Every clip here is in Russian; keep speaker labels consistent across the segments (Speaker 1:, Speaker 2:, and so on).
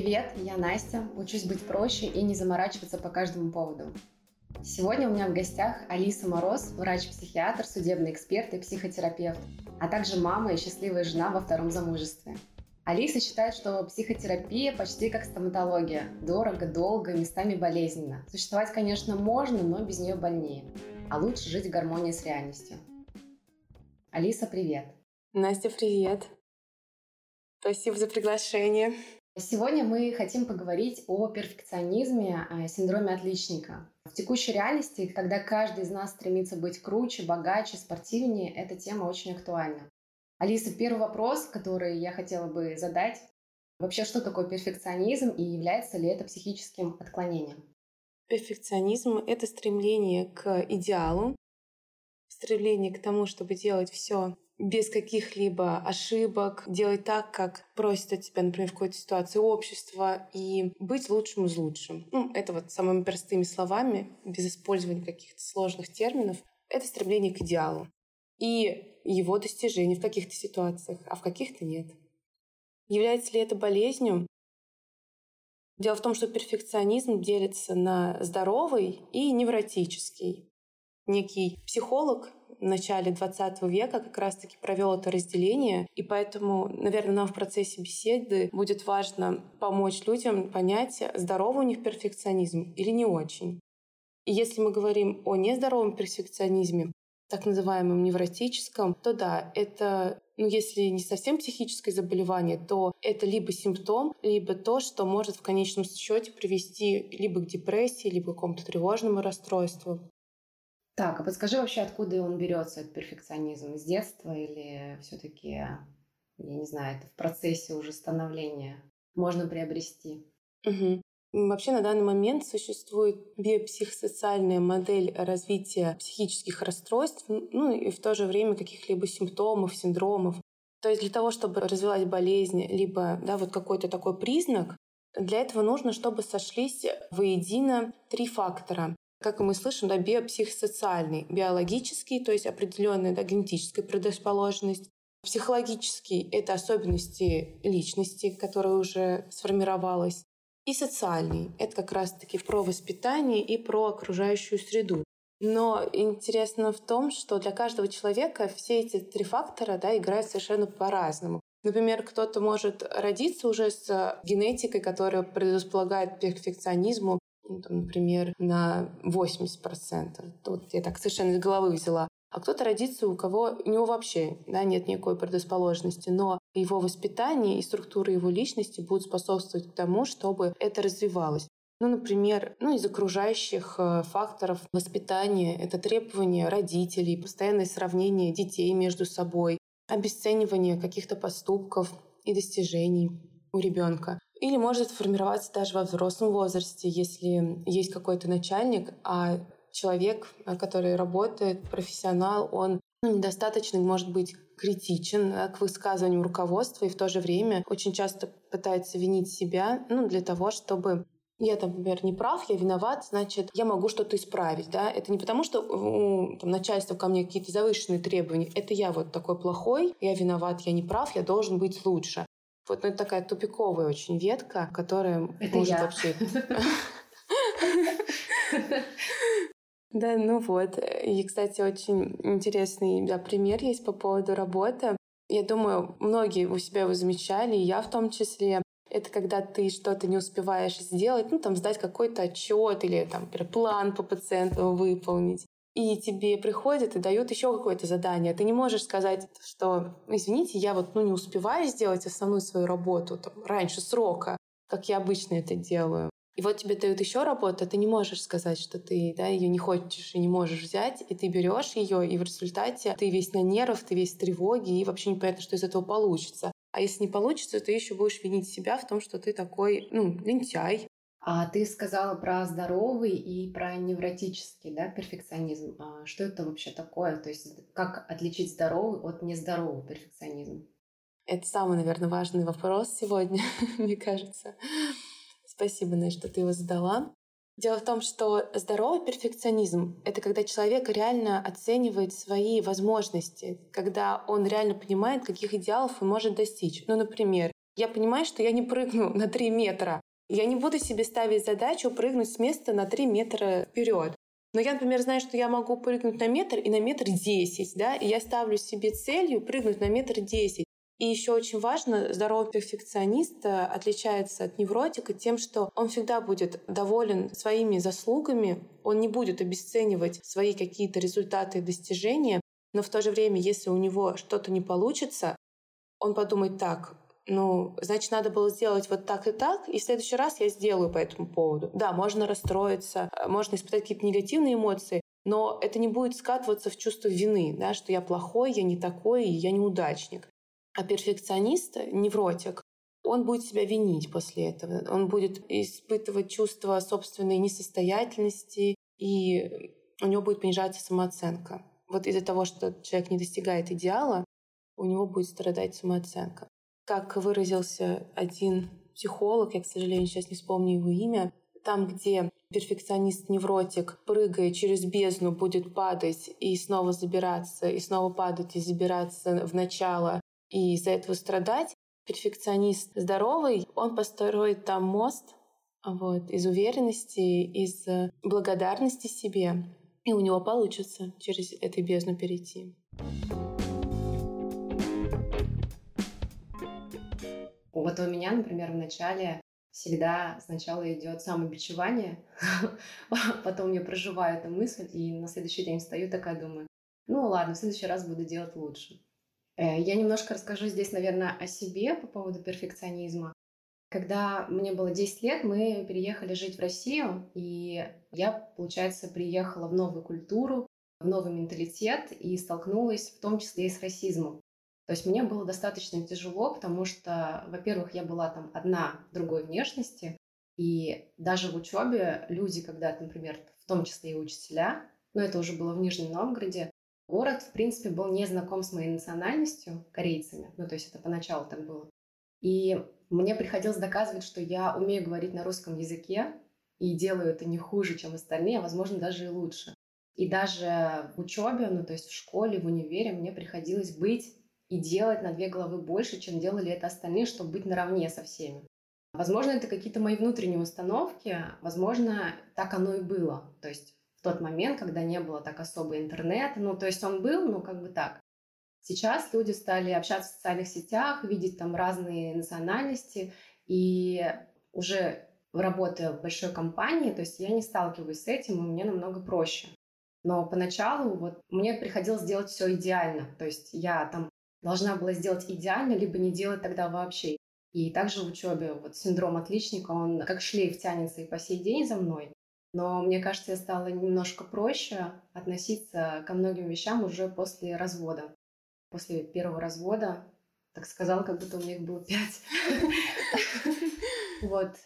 Speaker 1: Привет, я Настя. Учусь быть проще и не заморачиваться по каждому поводу. Сегодня у меня в гостях Алиса Мороз, врач-психиатр, судебный эксперт и психотерапевт, а также мама и счастливая жена во втором замужестве. Алиса считает, что психотерапия почти как стоматология. Дорого, долго, местами болезненно. Существовать, конечно, можно, но без нее больнее. А лучше жить в гармонии с реальностью. Алиса, привет.
Speaker 2: Настя, привет. Спасибо за приглашение.
Speaker 1: Сегодня мы хотим поговорить о перфекционизме, о синдроме отличника. В текущей реальности, когда каждый из нас стремится быть круче, богаче, спортивнее, эта тема очень актуальна. Алиса, первый вопрос, который я хотела бы задать. Вообще, что такое перфекционизм и является ли это психическим отклонением?
Speaker 2: Перфекционизм — это стремление к идеалу, стремление к тому, чтобы делать все без каких-либо ошибок, делать так, как просит от тебя, например, в какой-то ситуации общество, и быть лучшим из лучшим. Ну, это вот самыми простыми словами, без использования каких-то сложных терминов. Это стремление к идеалу. И его достижение в каких-то ситуациях, а в каких-то нет. Является ли это болезнью? Дело в том, что перфекционизм делится на здоровый и невротический. Некий психолог в начале 20 века как раз-таки провел это разделение, и поэтому, наверное, нам в процессе беседы будет важно помочь людям понять, здоровый у них перфекционизм или не очень. И если мы говорим о нездоровом перфекционизме, так называемом невротическом, то да, это, ну, если не совсем психическое заболевание, то это либо симптом, либо то, что может в конечном счете привести либо к депрессии, либо к какому-то тревожному расстройству.
Speaker 1: Так, а подскажи вообще, откуда он берется, этот перфекционизм? С детства или все-таки, я не знаю, это в процессе уже становления можно приобрести?
Speaker 2: Угу. Вообще на данный момент существует биопсихосоциальная модель развития психических расстройств, ну и в то же время каких-либо симптомов, синдромов. То есть для того, чтобы развилась болезнь, либо да, вот какой-то такой признак, для этого нужно, чтобы сошлись воедино три фактора как мы слышим, да, биопсихосоциальный, биологический, то есть определенная да, генетическая предрасположенность, психологический — это особенности личности, которая уже сформировалась, и социальный — это как раз-таки про воспитание и про окружающую среду. Но интересно в том, что для каждого человека все эти три фактора да, играют совершенно по-разному. Например, кто-то может родиться уже с генетикой, которая предрасполагает перфекционизму, ну, там, например, на 80%. Тут я так совершенно из головы взяла. А кто-то родится, у кого у него вообще да, нет никакой предрасположенности, но его воспитание и структура его личности будут способствовать тому, чтобы это развивалось. Ну, например, ну, из окружающих э, факторов воспитания это требования родителей, постоянное сравнение детей между собой, обесценивание каких-то поступков и достижений у ребенка. Или может формироваться даже во взрослом возрасте, если есть какой-то начальник, а человек, который работает, профессионал, он ну, недостаточно, может быть, критичен да, к высказываниям руководства и в то же время очень часто пытается винить себя ну, для того, чтобы я, там, например, не прав, я виноват, значит, я могу что-то исправить. Да? Это не потому, что у там, начальства ко мне какие-то завышенные требования. Это я вот такой плохой, я виноват, я не прав, я должен быть лучше. Вот ну, это такая тупиковая очень ветка, которая
Speaker 1: это
Speaker 2: может
Speaker 1: я.
Speaker 2: вообще... Да, ну вот. И, кстати, очень интересный да, пример есть по поводу работы. Я думаю, многие у себя его замечали, и я в том числе. Это когда ты что-то не успеваешь сделать, ну, там, сдать какой-то отчет или там план по пациенту выполнить и тебе приходят и дают еще какое-то задание. Ты не можешь сказать, что, извините, я вот ну, не успеваю сделать основную свою работу там, раньше срока, как я обычно это делаю. И вот тебе дают еще работу, а ты не можешь сказать, что ты да, ее не хочешь и не можешь взять, и ты берешь ее, и в результате ты весь на нервах, ты весь в тревоге, и вообще непонятно, что из этого получится. А если не получится, ты еще будешь винить себя в том, что ты такой, ну, лентяй,
Speaker 1: а ты сказала про здоровый и про невротический да, перфекционизм. А что это вообще такое? То есть как отличить здоровый от нездорового перфекционизма?
Speaker 2: Это самый, наверное, важный вопрос сегодня, мне кажется. Спасибо, Настя, что ты его задала. Дело в том, что здоровый перфекционизм — это когда человек реально оценивает свои возможности, когда он реально понимает, каких идеалов он может достичь. Ну, например, я понимаю, что я не прыгну на 3 метра. Я не буду себе ставить задачу прыгнуть с места на 3 метра вперед. Но я, например, знаю, что я могу прыгнуть на метр и на метр десять, да, и я ставлю себе целью прыгнуть на метр десять. И еще очень важно, здоровый перфекционист э, отличается от невротика тем, что он всегда будет доволен своими заслугами, он не будет обесценивать свои какие-то результаты и достижения, но в то же время, если у него что-то не получится, он подумает так, ну, значит, надо было сделать вот так и так, и в следующий раз я сделаю по этому поводу. Да, можно расстроиться, э, можно испытать какие-то негативные эмоции, но это не будет скатываться в чувство вины, да, что я плохой, я не такой, я неудачник. А перфекционист, невротик, он будет себя винить после этого. Он будет испытывать чувство собственной несостоятельности, и у него будет понижаться самооценка. Вот из-за того, что человек не достигает идеала, у него будет страдать самооценка. Как выразился один психолог, я, к сожалению, сейчас не вспомню его имя, там, где перфекционист-невротик, прыгая через бездну, будет падать и снова забираться, и снова падать и забираться в начало, и из-за этого страдать. Перфекционист здоровый, он построит там мост вот, из уверенности, из благодарности себе, и у него получится через эту бездну перейти.
Speaker 1: Вот у меня, например, в начале всегда сначала идет самобичевание, потом я проживаю эту мысль, и на следующий день встаю такая думаю, ну ладно, в следующий раз буду делать лучше. Э, я немножко расскажу здесь, наверное, о себе по поводу перфекционизма. Когда мне было 10 лет, мы переехали жить в Россию, и я, получается, приехала в новую культуру, в новый менталитет и столкнулась в том числе и с расизмом. То есть мне было достаточно тяжело, потому что, во-первых, я была там одна другой внешности, и даже в учебе люди, когда, например, в том числе и учителя, но это уже было в Нижнем Новгороде, Город, в принципе, был не знаком с моей национальностью, корейцами. Ну, то есть это поначалу так было. И мне приходилось доказывать, что я умею говорить на русском языке и делаю это не хуже, чем остальные, а, возможно, даже и лучше. И даже в учебе, ну, то есть в школе, в универе мне приходилось быть и делать на две головы больше, чем делали это остальные, чтобы быть наравне со всеми. Возможно, это какие-то мои внутренние установки, возможно, так оно и было. То есть в тот момент, когда не было так особо интернета. Ну, то есть он был, но как бы так. Сейчас люди стали общаться в социальных сетях, видеть там разные национальности, и уже работая в большой компании, то есть я не сталкиваюсь с этим, и мне намного проще. Но поначалу вот мне приходилось делать все идеально, то есть я там должна была сделать идеально, либо не делать тогда вообще. И также в учебе вот синдром отличника, он как шлейф тянется и по сей день за мной. Но мне кажется, я стала немножко проще относиться ко многим вещам уже после развода. После первого развода, так сказал, как будто у меня их было пять. Вот.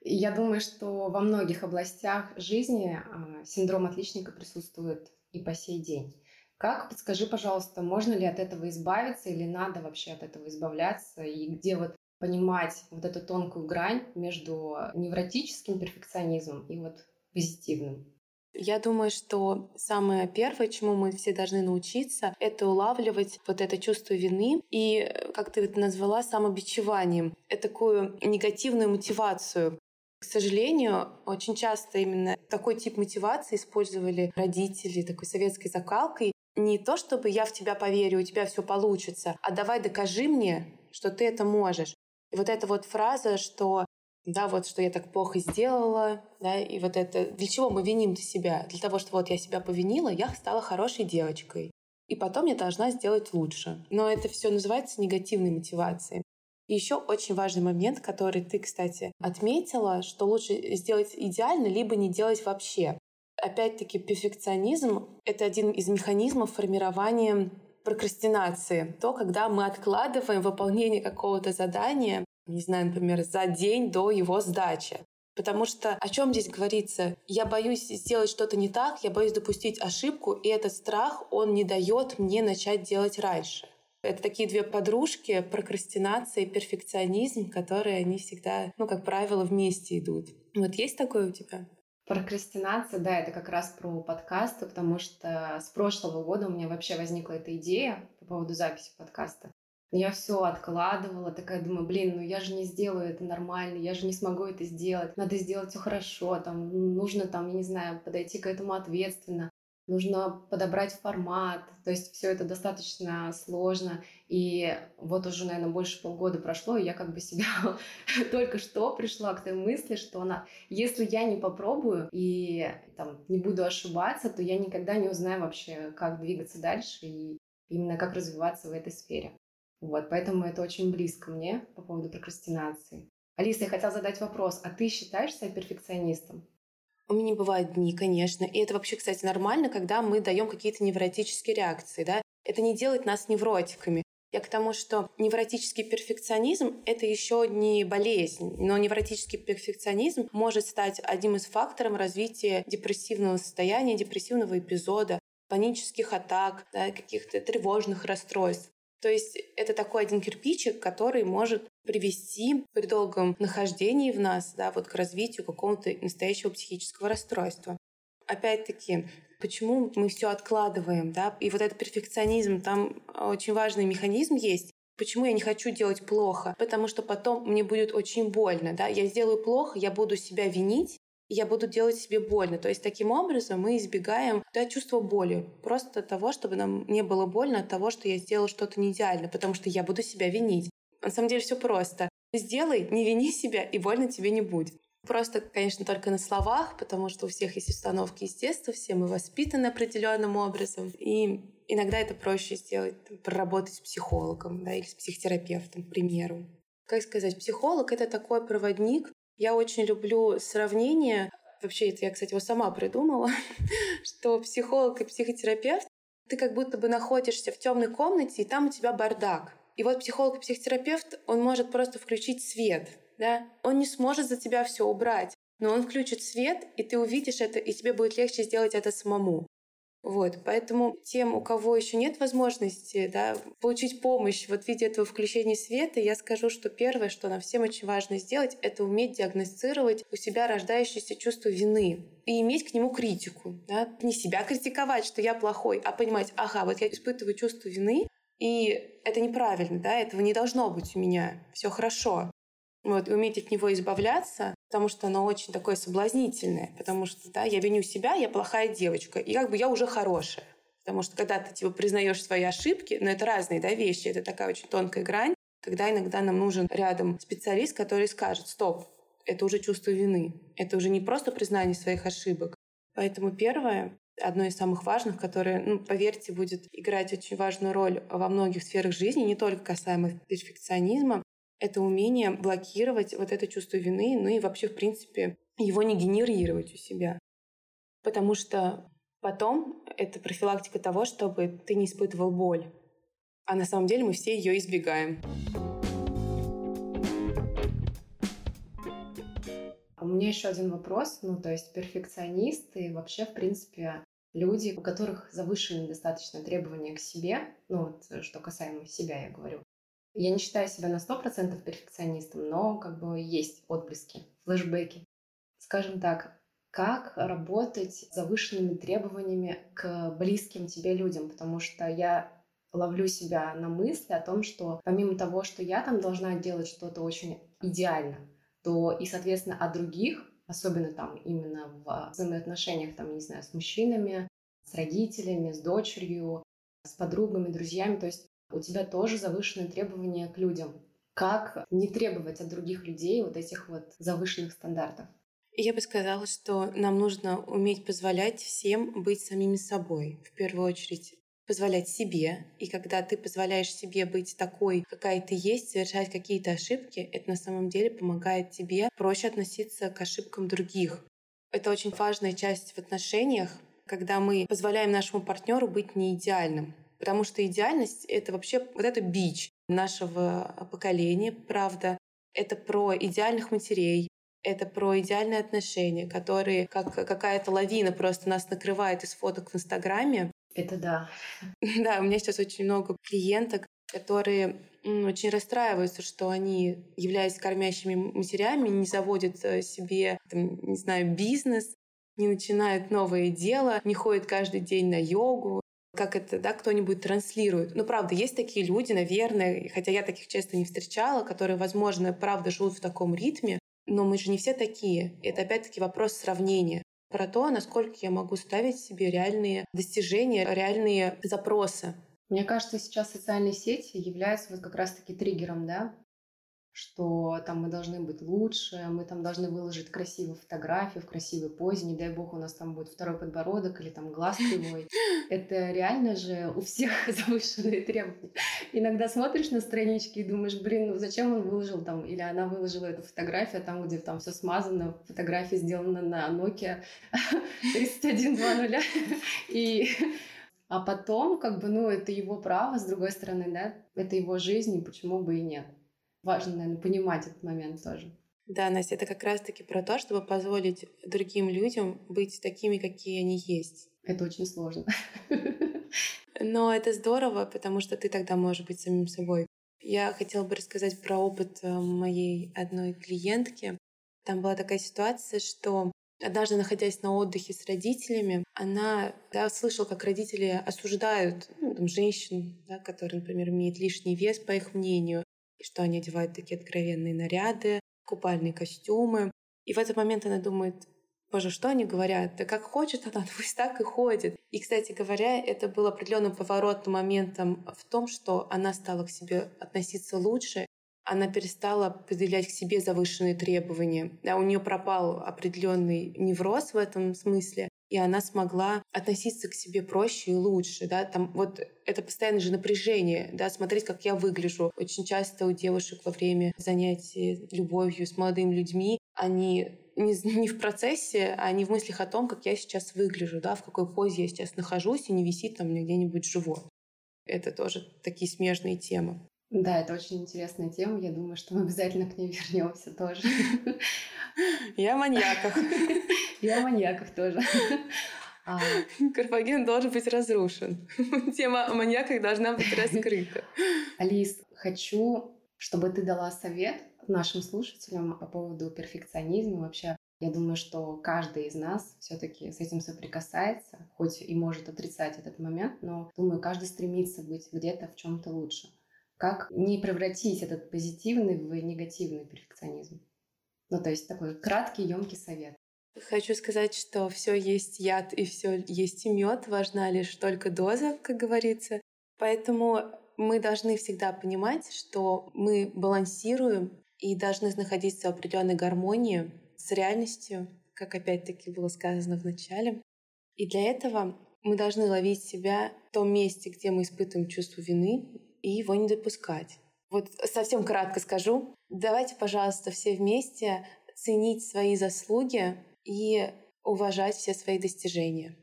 Speaker 1: Я думаю, что во многих областях жизни а, синдром отличника присутствует и по сей день. Как, подскажи, пожалуйста, можно ли от этого избавиться или надо вообще от этого избавляться? И где вот понимать вот эту тонкую грань между невротическим перфекционизмом и вот позитивным.
Speaker 2: Я думаю, что самое первое, чему мы все должны научиться, это улавливать вот это чувство вины и, как ты это назвала, самобичеванием, это такую негативную мотивацию. К сожалению, очень часто именно такой тип мотивации использовали родители такой советской закалкой. Не то, чтобы я в тебя поверю, у тебя все получится, а давай докажи мне, что ты это можешь. И вот эта вот фраза, что да, вот что я так плохо сделала, да, и вот это, для чего мы виним себя? Для того, что вот я себя повинила, я стала хорошей девочкой. И потом я должна сделать лучше. Но это все называется негативной мотивацией. И еще очень важный момент, который ты, кстати, отметила, что лучше сделать идеально, либо не делать вообще. Опять-таки, перфекционизм — это один из механизмов формирования прокрастинации. То, когда мы откладываем выполнение какого-то задания, не знаю, например, за день до его сдачи. Потому что о чем здесь говорится? Я боюсь сделать что-то не так, я боюсь допустить ошибку, и этот страх, он не дает мне начать делать раньше. Это такие две подружки, прокрастинация и перфекционизм, которые они всегда, ну, как правило, вместе идут. Вот есть такое у тебя?
Speaker 1: Прокрастинация, да, это как раз про подкасты, потому что с прошлого года у меня вообще возникла эта идея по поводу записи подкаста. Я все откладывала, такая думаю, блин, ну я же не сделаю это нормально, я же не смогу это сделать, надо сделать все хорошо, там нужно там, я не знаю, подойти к этому ответственно нужно подобрать формат, то есть все это достаточно сложно. И вот уже, наверное, больше полгода прошло, и я как бы себя только что пришла к той мысли, что она, если я не попробую и там не буду ошибаться, то я никогда не узнаю вообще, как двигаться дальше и именно как развиваться в этой сфере. Вот, поэтому это очень близко мне по поводу прокрастинации. Алиса, я хотела задать вопрос. А ты считаешь себя перфекционистом?
Speaker 2: У меня бывают дни, конечно. И это вообще, кстати, нормально, когда мы даем какие-то невротические реакции. Да? Это не делает нас невротиками. Я к тому, что невротический перфекционизм — это еще не болезнь, но невротический перфекционизм может стать одним из факторов развития депрессивного состояния, депрессивного эпизода, панических атак, да, каких-то тревожных расстройств. То есть это такой один кирпичик, который может привести при долгом нахождении в нас да, вот к развитию какого-то настоящего психического расстройства. Опять-таки, почему мы все откладываем, да, и вот этот перфекционизм, там очень важный механизм есть, Почему я не хочу делать плохо? Потому что потом мне будет очень больно, да. Я сделаю плохо, я буду себя винить, я буду делать себе больно. То есть таким образом мы избегаем да, чувства боли. Просто того, чтобы нам не было больно от того, что я сделала что-то не идеально, потому что я буду себя винить. На самом деле все просто. Сделай, не вини себя, и больно тебе не будет. Просто, конечно, только на словах, потому что у всех есть установки из детства, все мы воспитаны определенным образом. И иногда это проще сделать, там, проработать с психологом да, или с психотерапевтом, к примеру. Как сказать, психолог — это такой проводник, я очень люблю сравнение, вообще это я, кстати, его сама придумала, что психолог и психотерапевт, ты как будто бы находишься в темной комнате, и там у тебя бардак. И вот психолог и психотерапевт, он может просто включить свет, да? Он не сможет за тебя все убрать, но он включит свет, и ты увидишь это, и тебе будет легче сделать это самому. Вот, поэтому тем, у кого еще нет возможности да, получить помощь вот в виде этого включения света, я скажу, что первое, что нам всем очень важно сделать, это уметь диагностировать у себя рождающееся чувство вины и иметь к нему критику. Да? Не себя критиковать, что я плохой, а понимать, ага, вот я испытываю чувство вины, и это неправильно, да, этого не должно быть у меня, все хорошо. Вот, и уметь от него избавляться, потому что оно очень такое соблазнительное, потому что, да, я виню себя, я плохая девочка, и как бы я уже хорошая. Потому что когда ты типа признаешь свои ошибки, но это разные да, вещи, это такая очень тонкая грань, когда иногда нам нужен рядом специалист, который скажет, стоп, это уже чувство вины, это уже не просто признание своих ошибок. Поэтому первое, одно из самых важных, которое, ну, поверьте, будет играть очень важную роль во многих сферах жизни, не только касаемо перфекционизма, это умение блокировать вот это чувство вины, ну и вообще, в принципе, его не генерировать у себя. Потому что потом это профилактика того, чтобы ты не испытывал боль. А на самом деле мы все ее избегаем.
Speaker 1: У меня еще один вопрос. Ну, то есть перфекционисты вообще, в принципе, люди, у которых завышены достаточно требования к себе, ну, вот, что касаемо себя, я говорю, я не считаю себя на 100% перфекционистом, но как бы есть отблески, флешбеки. Скажем так, как работать с завышенными требованиями к близким тебе людям, потому что я ловлю себя на мысли о том, что помимо того, что я там должна делать что-то очень идеально, то и, соответственно, от других, особенно там именно в взаимоотношениях, там, не знаю, с мужчинами, с родителями, с дочерью, с подругами, друзьями, то есть у тебя тоже завышенные требования к людям. Как не требовать от других людей вот этих вот завышенных стандартов?
Speaker 2: Я бы сказала, что нам нужно уметь позволять всем быть самими собой. В первую очередь позволять себе. И когда ты позволяешь себе быть такой, какая ты есть, совершать какие-то ошибки, это на самом деле помогает тебе проще относиться к ошибкам других. Это очень важная часть в отношениях, когда мы позволяем нашему партнеру быть не идеальным. Потому что идеальность — это вообще вот это бич нашего поколения, правда. Это про идеальных матерей, это про идеальные отношения, которые как какая-то лавина просто нас накрывает из фоток в Инстаграме.
Speaker 1: Это да.
Speaker 2: Да, у меня сейчас очень много клиенток, которые очень расстраиваются, что они, являясь кормящими матерями, не заводят э, себе, там, не знаю, бизнес, не начинают новое дело, не ходят каждый день на йогу, как это, да, кто-нибудь транслирует. Ну, правда, есть такие люди, наверное, хотя я таких часто не встречала, которые, возможно, правда живут в таком ритме, но мы же не все такие. Это опять-таки вопрос сравнения про то, насколько я могу ставить себе реальные достижения, реальные запросы.
Speaker 1: Мне кажется, сейчас социальные сети являются вот как раз-таки триггером, да, что там мы должны быть лучше, мы там должны выложить красивую фотографию в красивой позе, не дай бог у нас там будет второй подбородок или там глаз кривой. Это реально же у всех завышенные требования. Иногда смотришь на странички и думаешь, блин, ну зачем он выложил там, или она выложила эту фотографию, а там, где там все смазано, фотография сделана на Nokia 3120, и а потом, как бы, ну, это его право, с другой стороны, да, это его жизнь, и почему бы и нет важно, наверное, понимать этот момент тоже.
Speaker 2: Да, Настя, это как раз-таки про то, чтобы позволить другим людям быть такими, какие они есть.
Speaker 1: Это очень сложно.
Speaker 2: Но это здорово, потому что ты тогда можешь быть самим собой. Я хотела бы рассказать про опыт э, моей одной клиентки. Там была такая ситуация, что однажды, находясь на отдыхе с родителями, она да, слышала, как родители осуждают ну, там, женщин, да, которые, например, имеют лишний вес, по их мнению, и что они одевают такие откровенные наряды, купальные костюмы. И в этот момент она думает, боже, что они говорят? Да как хочет она, пусть так и ходит. И, кстати говоря, это был определенным поворотным моментом в том, что она стала к себе относиться лучше, она перестала определять к себе завышенные требования. Да, у нее пропал определенный невроз в этом смысле, и она смогла относиться к себе проще и лучше, да, там вот это постоянное же напряжение, да, смотреть, как я выгляжу. Очень часто у девушек во время занятий любовью с молодыми людьми они не, не в процессе, а не в мыслях о том, как я сейчас выгляжу, да, в какой позе я сейчас нахожусь, и не висит там где-нибудь живот. Это тоже такие смежные темы.
Speaker 1: Да, это очень интересная тема. Я думаю, что мы обязательно к ней вернемся тоже.
Speaker 2: Я о маньяках.
Speaker 1: Я о маньяках тоже.
Speaker 2: А... Карфаген должен быть разрушен. Тема о маньяках должна быть раскрыта.
Speaker 1: Алис, хочу, чтобы ты дала совет нашим слушателям по поводу перфекционизма. Вообще, я думаю, что каждый из нас все-таки с этим соприкасается, хоть и может отрицать этот момент, но думаю, каждый стремится быть где-то в чем-то лучше. Как не превратить этот позитивный в негативный перфекционизм? Ну, то есть такой краткий, емкий совет.
Speaker 2: Хочу сказать, что все есть яд и все есть и мед. Важна лишь только доза, как говорится. Поэтому мы должны всегда понимать, что мы балансируем и должны находиться в определенной гармонии с реальностью, как опять-таки было сказано в начале. И для этого мы должны ловить себя в том месте, где мы испытываем чувство вины, и его не допускать. Вот совсем кратко скажу. Давайте, пожалуйста, все вместе ценить свои заслуги и уважать все свои достижения.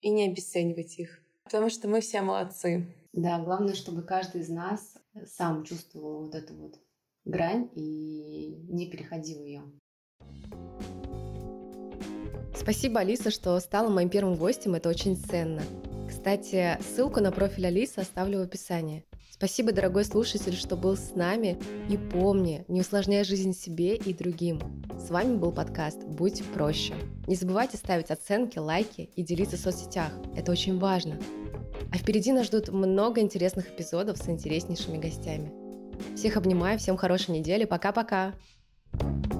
Speaker 2: И не обесценивать их. Потому что мы все молодцы.
Speaker 1: Да, главное, чтобы каждый из нас сам чувствовал вот эту вот грань и не переходил ее. Спасибо, Алиса, что стала моим первым гостем. Это очень ценно. Кстати, ссылку на профиль Алисы оставлю в описании. Спасибо, дорогой слушатель, что был с нами. И помни, не усложняй жизнь себе и другим. С вами был подкаст «Будь проще». Не забывайте ставить оценки, лайки и делиться в соцсетях. Это очень важно. А впереди нас ждут много интересных эпизодов с интереснейшими гостями. Всех обнимаю, всем хорошей недели. Пока-пока. thank you